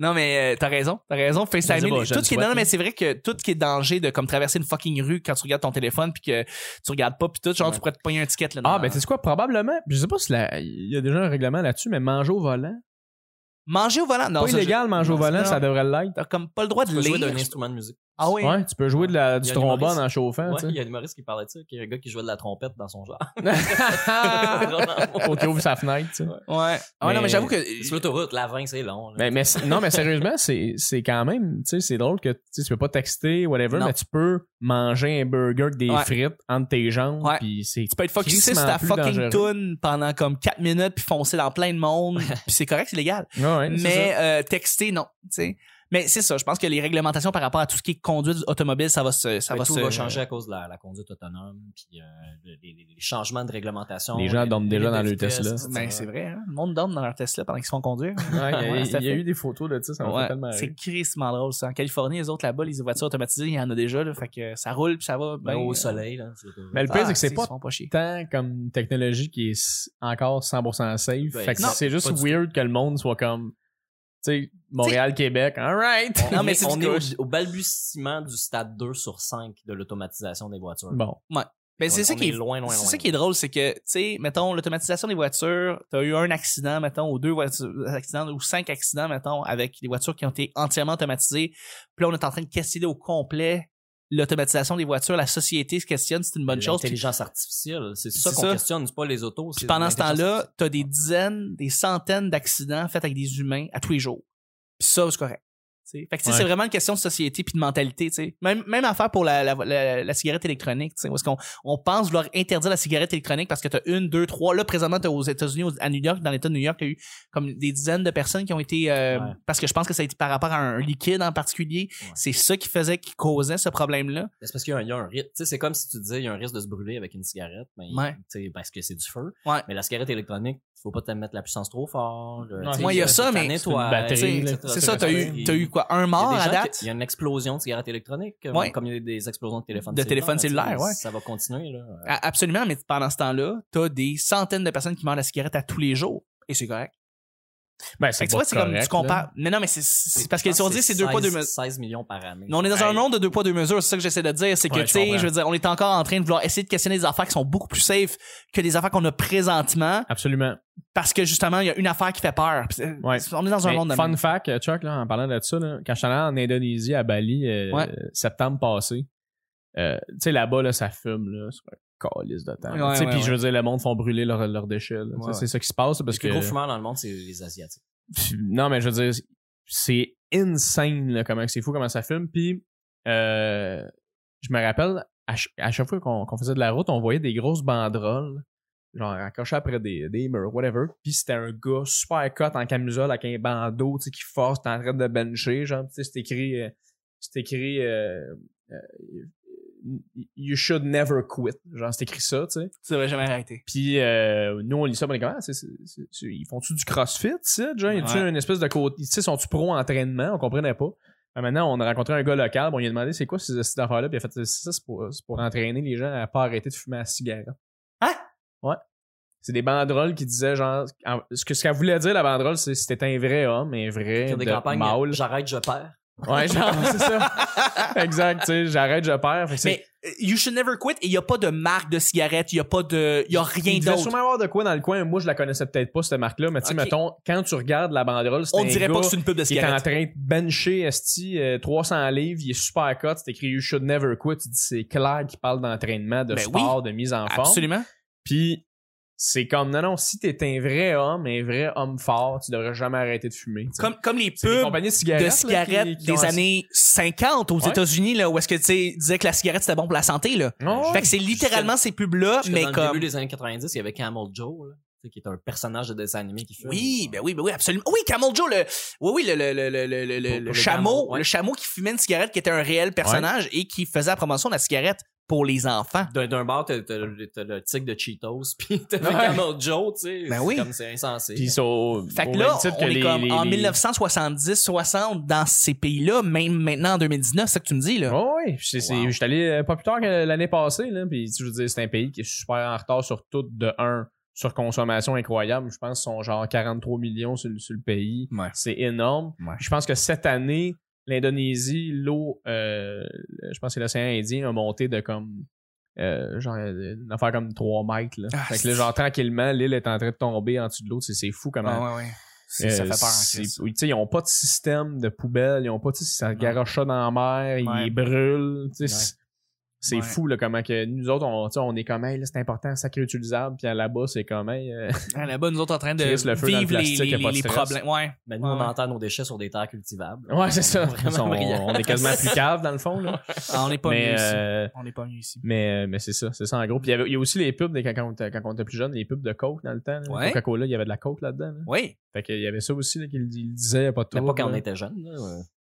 Non, mais euh, t'as raison. T'as raison. FaceTime. Je sais pas, je Tout le ce qui est, souhaite, non, mais c'est vrai que tout ce qui est danger de comme traverser une fucking rue quand tu regardes ton téléphone puis que tu regardes pas puis tout, genre Ouais. tu pourrais te pogner un ticket là. Ah, ben, tu sais quoi, probablement, je sais pas si la- il y a déjà un règlement là-dessus, mais manger au volant. Manger au volant. Non, pas ça, illégal, je- manger au volant, ça devrait l'être. T'as comme pas le droit de peux jouer lire. d'un instrument de musique. Ah oui. Ouais, tu peux jouer de la, du trombone en chauffant, Ouais, il y a un humoriste qui parlait de ça, qui est un gars qui jouait de la trompette dans son genre. Faut qu'il ouvre sa fenêtre, tu sais. Ouais. Ah ouais, non, mais Mais- j'avoue que. Sur l'autoroute, la 20, c'est long. là. Mais, mais non, mais sérieusement, c'est, c'est quand même, tu sais, c'est drôle que tu peux pas texter, whatever, Non. mais tu peux manger un burger avec des Ouais. frites entre tes jambes, Ouais. puis c'est Tu peux être focusé sur ta fucking tune pendant comme 4 minutes puis foncer dans plein de monde. puis c'est correct, c'est légal. Ouais, ouais, mais euh, texter, non. Tu sais. Mais c'est ça, je pense que les réglementations par rapport à tout ce qui est conduite automobile, ça va se. Ça va tout se va changer à cause de la, la conduite autonome, puis euh, les, les- les changements de réglementation. Les gens les- dorment les déjà dans de le vitesse, Tesla. Ben, c'est vrai, hein? Le monde dorme dans leur Tesla pendant qu'ils se font conduire. Ouais, il y a- Ouais, il y, tout à a fait. eu des photos de ça, ça m'a Ouais, fait tellement c'est crissement drôle ça. En Californie, les autres là-bas, les voitures automatisées, il y en a déjà, là, fait que ça roule puis ça va. Ben, ben, au euh, soleil, là. Mais le pire, c'est que c'est pas pas chier. tant comme une technologie qui est encore 100% safe. Ben, fait que non, c'est juste weird que le monde soit comme, sais, Montréal-Québec, alright! On, Non, mais on est au, au balbutiement du stade 2 sur 5 de l'automatisation des voitures. Bon. Ben, c'est ça qui est, loin, loin, c'est loin. ça qui est drôle, c'est que, tu sais, mettons, l'automatisation des voitures, t'as eu un accident, mettons, ou deux voitures, accidents, ou cinq accidents, mettons, avec des voitures qui ont été entièrement automatisées. Puis là, on est en train de questionner au complet l'automatisation des voitures. La société se questionne, c'est une bonne chose. L'intelligence artificielle, c'est ça qu'on questionne, c'est pas les autos. Puis pendant ce temps-là, t'as des dizaines, des centaines d'accidents faits avec des humains à tous les jours. Puis ça, c'est correct. T'sais. Fait que Ouais. c'est vraiment une question de société puis de mentalité. t'sais. Même, même affaire pour la, la, la, la cigarette électronique. t'sais, est-ce qu'on on pense vouloir interdire la cigarette électronique parce que t'as une, deux, trois. Là, présentement, t'as aux États-Unis, à New York, dans l'État de New York, t'as eu comme des dizaines de personnes qui ont été... euh, Ouais. Parce que je pense que ça a été par rapport à un liquide en particulier. Ouais. C'est ça qui faisait, qui causait ce problème-là. C'est parce qu'il y a un, il y a un risque. Tu sais, c'est comme si tu disais, il y a un risque de se brûler avec une cigarette. Mais, sais, parce que c'est du feu. Ouais. Mais la cigarette électronique, faut pas te mettre la puissance trop fort. euh, Moi, il y a euh, ça, mais c'est ça, t'as eu, t'as eu quoi? Un mort à date? Il y a une explosion de cigarettes électroniques, comme, Ouais. comme il y a des explosions de téléphones De téléphones cellulaires, tu sais, ouais. Ça va continuer, là. Absolument, mais pendant ce temps-là, t'as des centaines de personnes qui mangent la cigarette à tous les jours. Et c'est correct. Ben, c'est tu vois, pas c'est comme tu compares. là. Mais non, mais c'est- parce que si on dit que c'est deux poids, deux 16 mesures. 16 millions par année. Mais on est dans un monde de deux poids, deux mesures. C'est ça que j'essaie de dire. C'est que, Ouais, tu sais, je veux dire, on est encore en train de vouloir essayer de questionner des affaires qui sont beaucoup plus safe que des affaires qu'on a présentement Absolument. parce que justement, il y a une affaire qui fait peur. C'est- Ouais. On est dans un Mais monde de fun même. fact, euh, Chuck, là, en parlant de ça, là, quand je suis allé en Indonésie, à Bali, euh, Ouais. euh, septembre passé, euh, tu sais, là-bas, là, ça fume, là, calice de temps. Ouais, Tu sais, puis ouais. je veux dire, le monde font brûler leurs leurs déchets. C'est ça qui se passe, parce Les plus que... gros fumeurs dans le monde, c'est les Asiatiques. Non, mais je veux dire, c'est insane, là, comment c'est fou, comment ça fume. Puis, euh, je me rappelle, à, ch- à chaque fois qu'on faisait de la route, on voyait des grosses banderoles, genre accrochées après des, des murs, whatever. Puis c'était un gars super cut en camisole avec un bandeau, tu sais, qui force, t'es en train de bencher, genre, tu sais, c'est écrit, euh, c'est écrit, euh, euh, You should never quit. Genre, c'est écrit ça, tu sais. Tu devrais jamais arrêter. Puis euh, nous, on lit ça, on est comme, ah, c'est- c'est- c'est- c'est- ils font-tu du crossfit, ça? Genre, Ouais. une espèce de côté. Tu sais, sont-tu pro entraînement? On comprenait pas. Ben, maintenant, on a rencontré un gars local, bon, il a demandé c'est quoi ces affaires-là, puis il a fait ça, c'est pour, c'est pour entraîner les gens à pas arrêter de fumer la cigarette. Hein? Ouais. C'est des banderoles qui disaient genre. en- ce que ce qu'elle voulait dire, la banderole, c'est si t'es un vrai homme, un vrai Il y a des de campagnes, mâle. j'arrête, je perds. Ouais, genre, c'est ça. exact, tu sais, j'arrête, je perds. Fait que c'est- Mais euh, You Should Never Quit, et il y a pas de marque de cigarette, il y a pas de, il y a rien il devait d'autre. sûrement avoir de quoi dans le coin. Moi, je la connaissais peut-être pas, cette marque-là, mais tu sais, Ok. mettons, quand tu regardes la banderole, c'est On un dirait gars pas que c'est une pub de qui est en cigarette. train de bencher, esti, euh, 300 livres, il est super cut, c'est écrit You should never quit. Tu dis, c'est clair qu'il parle d'entraînement, de Ben sport, de mise en forme. Absolument. Puis c'est comme non non, si t'es un vrai homme, un vrai homme fort, tu devrais jamais arrêter de fumer. Comme, comme les pubs compagnies de cigarettes, de là, cigarettes qui- qui ont des années 50 aux Ouais. États-Unis, là, où est-ce que, tu sais, disaient que la cigarette c'était bon pour la santé, là. Non, Fait que c'est littéralement ces pubs-là, Jusque mais dans le comme. début des années 90, il y avait Camel Joe, là, tu sais, qui est un personnage de dessin animé qui fume. Oui, ben oui, ben oui, absolument. Oui, Camel Joe, le, oui, oui, le, le, le, le, le, le- Pour- le pour le chameau, camel, ouais. le chameau qui fumait une cigarette qui était un réel personnage et qui faisait la promotion de la cigarette pour les enfants. D'un, d'un bar, t'as, t'as, t'as le tigre de Cheetos, puis t'as le Ouais. Camel Joe, tu sais. Ben c'est oui. comme c'est insensé. Puis ils sont au- Fait au que même là, on que est les- comme les- en les- 1970, 60 dans ces pays-là, même maintenant en 2019, c'est ça que tu me dis, là. Oh, oui, c'est, c'est- Wow. j'étais allé euh, pas plus tard que l'année passée, là, puis je veux dire, c'est un pays qui est super en retard sur tout, de un, sur consommation incroyable. Je pense qu'ils sont genre 43 millions sur, le- sur le pays. Ouais. C'est énorme. Ouais. Je pense que cette année, l'Indonésie, l'eau, euh, je pense que l'océan Indien a monté de comme, euh, genre, euh, une affaire comme 3 mètres, là. Ah, fait que là, genre, tranquillement, l'île est en train de tomber en dessous de l'eau. C'est, c'est fou comment. Ah, ouais, ouais. C'est- ça Euh, fait peur. sais, ils ont pas de système de poubelle, ils ont pas, sais, ça garoche ça dans la mer, Ouais. ils brûlent, Ouais. C'est- Ouais. fou, là, comment que nous autres, on, on est comme, hey, là, c'est important, sacré utilisable, puis là-bas, c'est comme, hey, euh, Ah, Là-bas, nous autres en train de Chris, le feu dans le vivre les, plastique, les, les stress. problèmes. Ouais. Mais nous, on enterre nos déchets sur des terres cultivables. ouais, c'est ça. On, est quasiment plus cave, dans le fond, là. Ah, on n'est pas mais, mieux ici. euh, On n'est pas mieux ici. mais, euh, mais c'est ça, c'est ça en gros. Puis il y, avait- il y a aussi les pubs, quand, on était, quand on était plus jeune, les pubs de Coke dans le temps. là. Ouais. Coca-Cola, il y avait de la Coke là-dedans. là. Oui. Fait qu'il y avait ça aussi, là, qu'il il disait, pas de Mais pas quand on était jeune, là.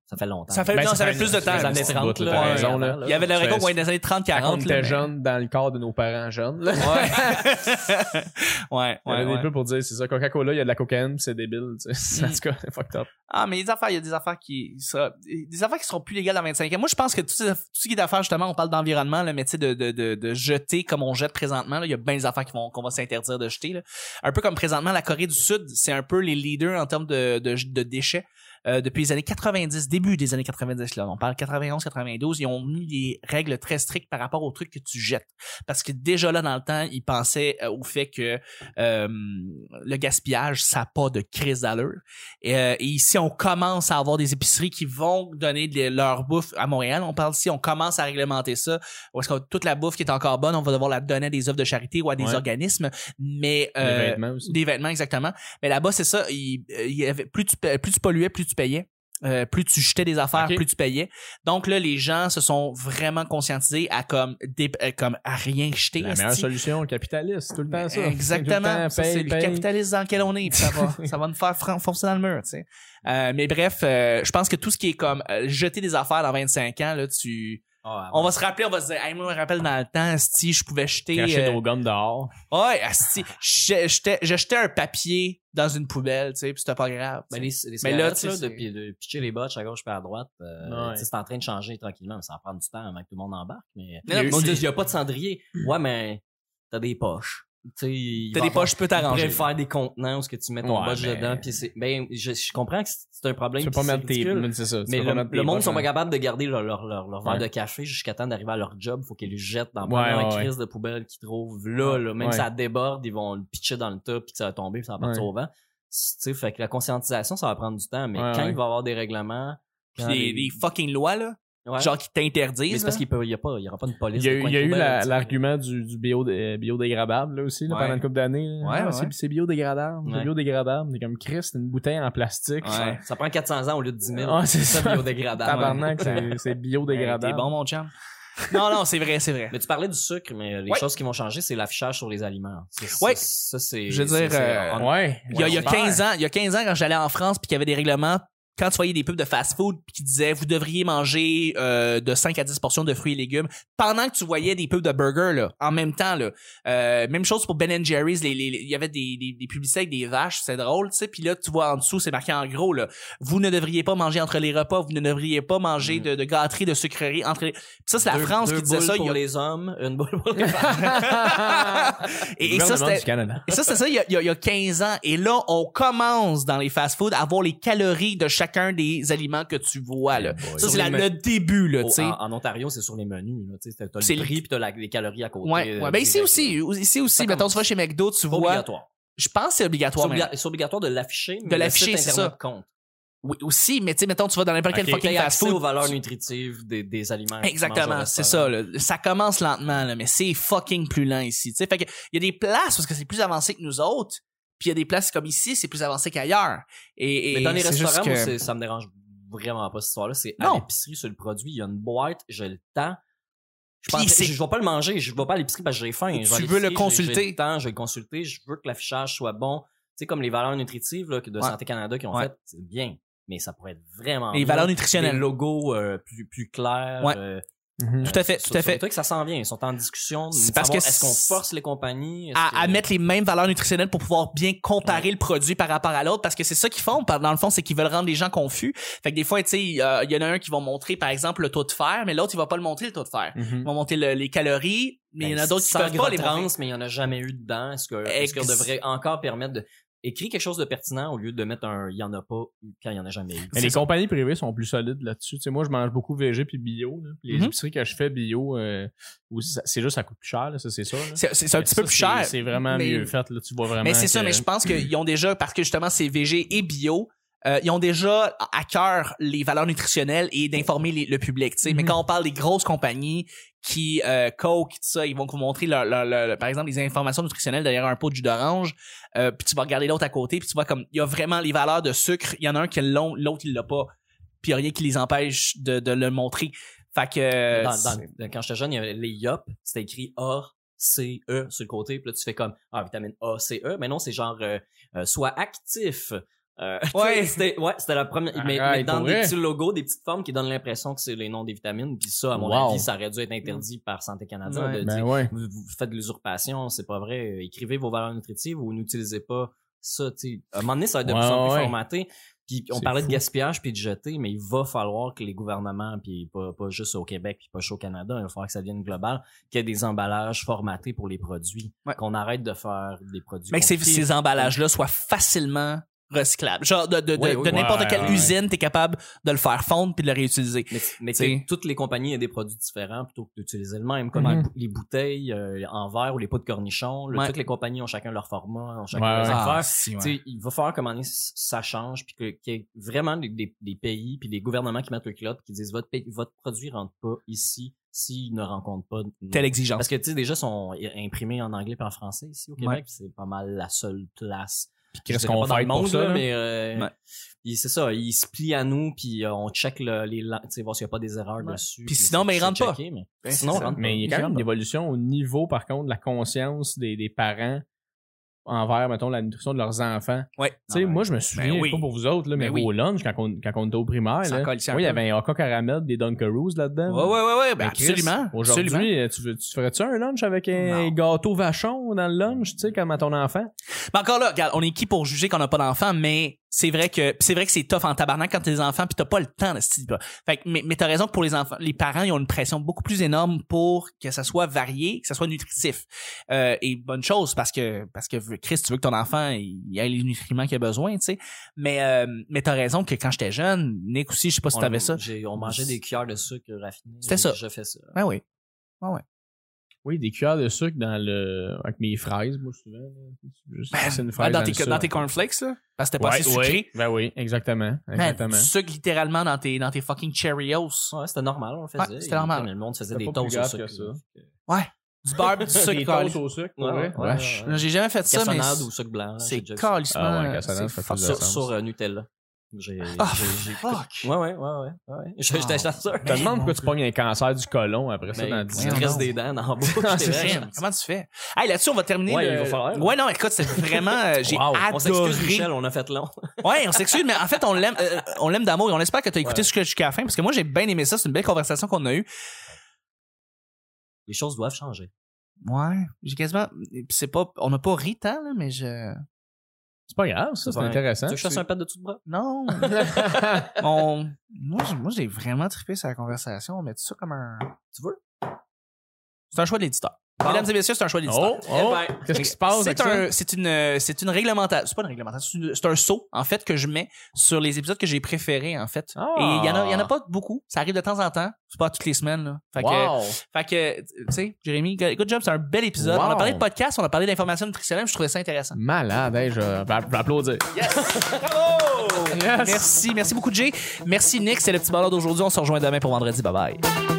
Ça fait longtemps. Ça fait, Ben, non, ça ça fait fait plus de temps. les années c'est 30, bout, là, raison, Il y avait de la Ça- récolte ouais, des années 30-40. Quand on là, était mais- jeune dans le corps de nos parents jeunes. Là. Ouais. ouais, Il y avait ouais, des pubs pour dire, c'est ça, Coca-Cola, il y a de la cocaïne, c'est débile, tu sais. Mm. En tout cas, c'est fucked up. Ah, mais les affaires, il y a des affaires qui sera, des affaires qui seront plus légales dans 25 ans. Moi, je pense que tout, ce- tout ce qui est d'affaires, justement, on parle d'environnement, le métier de, de, de, de jeter comme on jette présentement, là. Il y a bien des affaires qui vont, qu'on va s'interdire de jeter, là. Un peu comme présentement, la Corée du Sud, c'est un peu les leaders en termes de, de, de déchets. Euh, depuis les années 90, début des années 90, là, on parle 91, 92, ils ont mis des règles très strictes par rapport aux trucs que tu jettes. Parce que déjà là, dans le temps, ils pensaient euh, au fait que euh, le gaspillage, ça n'a pas de crise d'allure. Et, euh, et ici, on commence à avoir des épiceries qui vont donner de leur bouffe à Montréal. On parle ici, on commence à réglementer ça. Où est-ce que toute la bouffe qui est encore bonne, on va devoir la donner à des œuvres de charité ou à des Ouais. organismes. Mais euh, vêtements aussi. des vêtements, exactement. Mais là-bas, c'est ça. Il, il y avait, plus, tu, plus tu polluais, plus tu payais. Euh, plus tu jetais des affaires, plus tu payais. Donc là, les gens se sont vraiment conscientisés à comme, euh, comme à rien jeter. La meilleure solution, capitaliste, tout le temps ça. Exactement. c'est le paye. capitalisme dans lequel on est. ça va, ça va nous faire foncer dans le mur, tu sais. Euh, mais bref, je pense que tout ce qui est comme jeter des affaires dans 25 ans, là, tu, Ah, on va se rappeler, on va se dire, hey, moi, je me rappelle dans le temps, si je pouvais jeter, Cacher euh, nos gommes dehors. ouais, asti, je jetais, je jetais un papier dans une poubelle, tu sais, puis c'était pas grave. Les, les Mais là, tu de, de pitcher les botches à gauche et à droite, euh, Ouais. c'est en train de changer tranquillement, mais ça va prendre du temps avant que tout le monde embarque. Mais, Mais non, on dit, il y a pas de cendrier. Ouais, mais t'as des poches. T'as des poches, je peux Tu t'arranger. faire des contenants où ce que tu mets ton Ouais, mais- dedans, puis c'est, ben, je, je comprends que c'est un problème. Tu peux pas mettre tes. C'est ça. tu Mais le, le monde sont pas capables de garder leur, leur, leur, leur verre Ouais. de café jusqu'à temps d'arriver à leur job. Faut qu'ils le jettent dans Ouais, la ouais, crise de poubelle qu'ils trouvent là, là. Même Ouais. si ça déborde, ils vont le pitcher dans le tas puis que ça va tomber puis ça va partir Ouais. au vent. Tu sais, fait que la conscientisation, ça va prendre du temps. Mais Ouais, quand ouais. il va y avoir des règlements, Puis des, les- des fucking lois, là, Ouais. genre qui mais t'interdisent. c'est parce là. qu'il peut, il y a pas, il y aura pas une police. Il y a, de eu- coin il y a de eu poubelle, la- tu sais. l'argument du, du bio, euh, biodégradable là aussi là, Ouais. pendant une couple d'années. là. Ouais, Ah, ouais, c'est, ouais. c'est biodégradable, c'est biodégradable. C'est comme Chris, c'est une bouteille en plastique. Ouais. Ça prend 400 ans au lieu de 10 000. Ah, c'est ça, ça. biodégradable. Tabarnak, c'est, biodégradable. T'es bon, mon chum. non, non, c'est vrai, c'est vrai. Mais tu parlais du sucre, mais les Ouais. choses qui vont changer, c'est l'affichage sur les aliments. Ça, Ouais. Ça, c'est. Je veux dire, c'est- c'est- euh, on- Ouais. Il y a, il y a J'espère. 15 ans, il y a 15 ans, quand j'allais en France puis qu'il y avait des règlements, quand tu voyais des pubs de fast-food qui disaient vous devriez manger euh, de 5 à 10 portions de fruits et légumes, pendant que tu voyais des pubs de burgers là, en même temps là, euh, même chose pour Ben Jerry's, les, les- les- il y avait des, des, des publicités avec des vaches, c'est drôle, tu sais, puis là tu vois en dessous c'est marqué en gros là, vous ne devriez pas manger entre les repas, vous ne devriez pas manger Mm. de, de gâteries, de sucreries entre les... Puis ça c'est la deux- France deux qui disait ça. il pour y a- les hommes, une boule pour les femmes. et, et ça c'était et ça, c'est ça, il y, a, il y a- il y a 15 ans. Et là, on commence dans les fast-foods à voir les calories de chaque chacun des aliments que tu vois, là. boy. Ça, c'est le début, là, sais. en, en Ontario, c'est sur les menus. là, tu sais, T'as C'est le prix puis t'as la- les calories à côté. Ouais, euh, ouais. Ben ici aussi, ici aussi, Ça mettons, tu vas chez McDo, tu C'est vois. obligatoire. Je pense que c'est C'est obligatoire. obliga- c'est obligatoire de l'afficher, mais De le l'afficher, c'est ça. compte. Oui, aussi, mais tu sais, mettons, tu vas dans n'importe quel Ok. fucking T'as fast food. aux valeurs nutritives des, des aliments. Exactement, c'est ça. Là. Ça commence lentement, là, mais c'est fucking plus lent ici. Tu sais, fait que il y a des places parce que c'est plus avancé que nous autres, puis il y a des places comme ici, c'est plus avancé qu'ailleurs. Et, et Mais dans les restaurants, que- moi, ça me dérange vraiment pas cette histoire-là. C'est à l'épicerie sur le produit, il y a une boîte, j'ai le temps. Je, pense, je vais pas le manger, je vais pas à l'épicerie parce que j'ai faim. Tu veux le consulter. J'ai le temps, je vais le consulter, je veux que l'affichage soit bon. Tu sais, comme les valeurs nutritives là, de Ouais. Santé Canada qui ont Ouais. fait, c'est bien. Mais ça pourrait être vraiment les valeurs Les nutritionnelles. logos euh, plus, plus clairs. Ouais. euh, Mhm. Tout à fait, tout à sur le fait. truc, ça s'en vient. Ils sont en discussion. C'est parce savoir que Est-ce qu'on c'est- force les compagnies? À, que- à mettre les mêmes valeurs nutritionnelles pour pouvoir bien comparer le produit par rapport à l'autre parce que c'est ça qu'ils font dans le fond c'est qu'ils veulent rendre les gens confus fait que des fois tu sais euh, il y en a un qui va montrer par exemple le taux de fer mais l'autre il va pas le montrer le taux de fer Mhm. ils vont montrer le- les calories mais il y en a Ben, d'autres qui peuvent pas les trans, mais il y en a jamais eu dedans. Est-ce que, est-ce qu'on devrait encore permettre de écrire quelque chose de pertinent au lieu de mettre un il y en a pas quand il y en a jamais eu? Mais les ça. compagnies privées sont plus solides là-dessus. Tu sais, moi, je mange beaucoup végé puis bio. là. Puis Les Mhm. épiceries que je fais bio, euh, c'est juste ça coûte plus cher, là, ça c'est ça. là. c'est un Mais petit ça, peu plus cher C'est vraiment mais- mieux fait. Là. Tu vois vraiment. mais c'est ça mais je pense qu'ils ont déjà parce que justement c'est VG et bio euh, ils ont déjà à cœur les valeurs nutritionnelles et d'informer le public, tu sais. Mais Mhm. quand on parle des grosses compagnies qui euh, Coke, tout ça, ils vont vous montrer leur, leur- leur- par exemple les informations nutritionnelles derrière un pot de jus d'orange. Euh, puis tu vas regarder l'autre à côté, puis tu vois comme il y a vraiment les valeurs de sucre. Il y en a un qui l'a, l'autre il l'a pas. Puis rien qui les empêche de, de le montrer. Fait que Dans- quand j'étais jeune, il y avait les YOP, c'était écrit A, C, E sur le côté, puis là tu fais comme ah vitamine A, C, E, mais non c'est genre euh, euh, sois actif. Euh, Ouais. c'était ouais, c'était la première mais, Arrête, mais dans des vrai? petits logos, des petites formes qui donnent l'impression que c'est les noms des vitamines, puis ça à mon Wow. avis, ça aurait dû être interdit par Santé Canada Ouais. de Ben dire ouais. vous, vous faites de l'usurpation, c'est pas vrai. Euh, Écrivez vos valeurs nutritives ou n'utilisez pas ça. tu. À un moment donné, ça va être de plus en plus formaté. Puis on parlait fou. de gaspillage puis de jeter, mais il va falloir que les gouvernements, puis pas, pas juste au Québec puis pas juste au Canada, il va falloir que ça devienne global, qu'il y ait des emballages formatés pour les produits. Ouais. Qu'on arrête de faire des produits. mais que ces emballages-là soient facilement recyclables. Genre de, de, de, Oui, oui, de oui. n'importe Ouais, quelle ouais. usine, t'es capable de le faire fondre puis de le réutiliser. Mais, mais tu T'sais. sais, toutes les compagnies ont des produits différents plutôt que d'utiliser le même, comme les bou- les bouteilles euh, en verre ou les pots de cornichons. Ouais. Toutes les compagnies ont chacun leur format, ont chacun Ouais, leurs ouais. affaires. Ah, si, ouais. Tu sais, il va falloir qu'à un moment donné, c- ça change, puis que- qu'il y ait vraiment des, des- des pays, puis des gouvernements qui mettent le culotte, qui disent votre, pays- votre produit rentre pas ici s'il ne rencontre pas Telle exigence. Parce que tu sais déjà ils sont imprimés en anglais et en français ici au Québec, puis c'est pas mal la seule place. Qu'est-ce Je dirais qu'on fait pour ça? là, mais euh, Ouais. c'est ça, ils se plient à nous puis euh, on check le- les tu sais voir s'il y a pas des erreurs Ouais. dessus. Puis sinon, c'est- ben, ils rentrent pas. mais Ben, sinon rentre Mais il y a quand même une évolution au niveau, par contre, de la conscience des, des parents envers, mettons, la nutrition de leurs enfants. Ouais. Tu sais, Ah moi, je me souviens, Ben oui. pas pour vous autres, là, mais Ben oui. au lunch, quand on, quand on était au primaire, là, colle oui, il y avait un Oka Caramel, des Dunkaroos là-dedans. Ouais, ouais, ouais, ouais, ben Ben, Chris, absolument. Aujourd'hui, euh, tu, tu ferais-tu un lunch avec un Non. gâteau vachon dans le lunch, tu sais, comme à ton enfant? Mais encore là, regarde, on est qui pour juger qu'on n'a pas d'enfants, mais c'est vrai que c'est vrai que c'est tough en tabarnak quand t'as des enfants puis t'as pas le temps de se dire. Fait que, mais, mais t'as raison que pour les enfants, les parents ils ont une pression beaucoup plus énorme pour que ça soit varié, que ça soit nutritif. Euh, et bonne chose parce que parce que Chris, tu veux que ton enfant il ait les nutriments qu'il a besoin, tu sais. Mais euh, mais t'as raison que quand j'étais jeune, Nick aussi, je sais pas si t'avais ça. On mangeait des cuillères de sucre raffiné. C'était ça. Je fais ça. Ben oui. Oui, des cuillères de sucre dans le, avec mes fraises, moi, souvent. Juste Ben, passer une Ouais, fraise dans, le tes, dans tes cornflakes, là. Parce que c'était pas Ouais, assez sucré? ouais. Ben oui, exactement. Man, Exactement. du sucre littéralement dans tes, dans tes fucking Cheerios. Ouais, c'était normal, on le faisait. Ouais, c'était normal. Le monde faisait des toasts au sucre. que ça. Ouais. Du beurre du sucre. des toasts au sucre, Ouais, ouais, ouais, Wesh. ouais, ouais. J'ai jamais fait ça, mais Cassonade ou sucre blanc. c'est calissement. Ah ouais, cassonade, c'est ça fait plus de fuck. Sur, sur euh, Nutella. J'ai, Ah, j'ai, j'ai- fuck. Ouais, ouais, ouais, ouais, ouais. J'étais chanceux. Je te demande pourquoi tu pognes un cancer du côlon après ça Mais dans il 10 te voyons ans. reste des dents dans la bouche. Ah. Comment tu fais? Hey, là-dessus, on va terminer. Ouais, le- il va falloir. Ouais, non, écoute, c'est vraiment, euh, j'ai Wow. On s'excuse, adoré. Michel, on a fait long. Ouais, on s'excuse, mais en fait, on l'aime, euh, on l'aime d'amour et on espère que t'as écouté Ouais. jusqu'à jusqu'à la fin parce que moi, j'ai bien aimé ça. C'est une belle conversation qu'on a eue. Les choses doivent changer. Ouais. J'ai quasiment, c'est pas, on n'a pas ri tant, là, mais je, C'est pas grave, ça, c'est Ouais. intéressant. Tu veux que je fasse un pet de tout de bras? non. on, moi, j'ai- moi, j'ai vraiment trippé sur la conversation. On met ça comme un, Tu veux? c'est un choix de l'éditeur. Mesdames et messieurs, c'est un choix d'éditeur. Oh, oh. Eh ben, Qu'est-ce qui se passe C'est un, c'est une, euh, c'est une réglementation. C'est pas une réglementation. C'est, une- c'est un saut, en fait, que je mets sur les épisodes que j'ai préférés, en fait. Ah. Et il y en a, il y en a pas beaucoup. Ça arrive de temps en temps. C'est pas toutes les semaines, là. Fait que, fait que, tu sais, Jérémy, good job. C'est un bel épisode. On a parlé de podcast, on a parlé d'informations nutritionnelles. Je trouvais ça intéressant. Malade, hey, je vais applaudir. Bravo! Yes. Merci, merci beaucoup, Jay. Merci, Nick. C'est le petit ballon d'aujourd'hui. On se rejoint demain pour vendredi. Bye bye.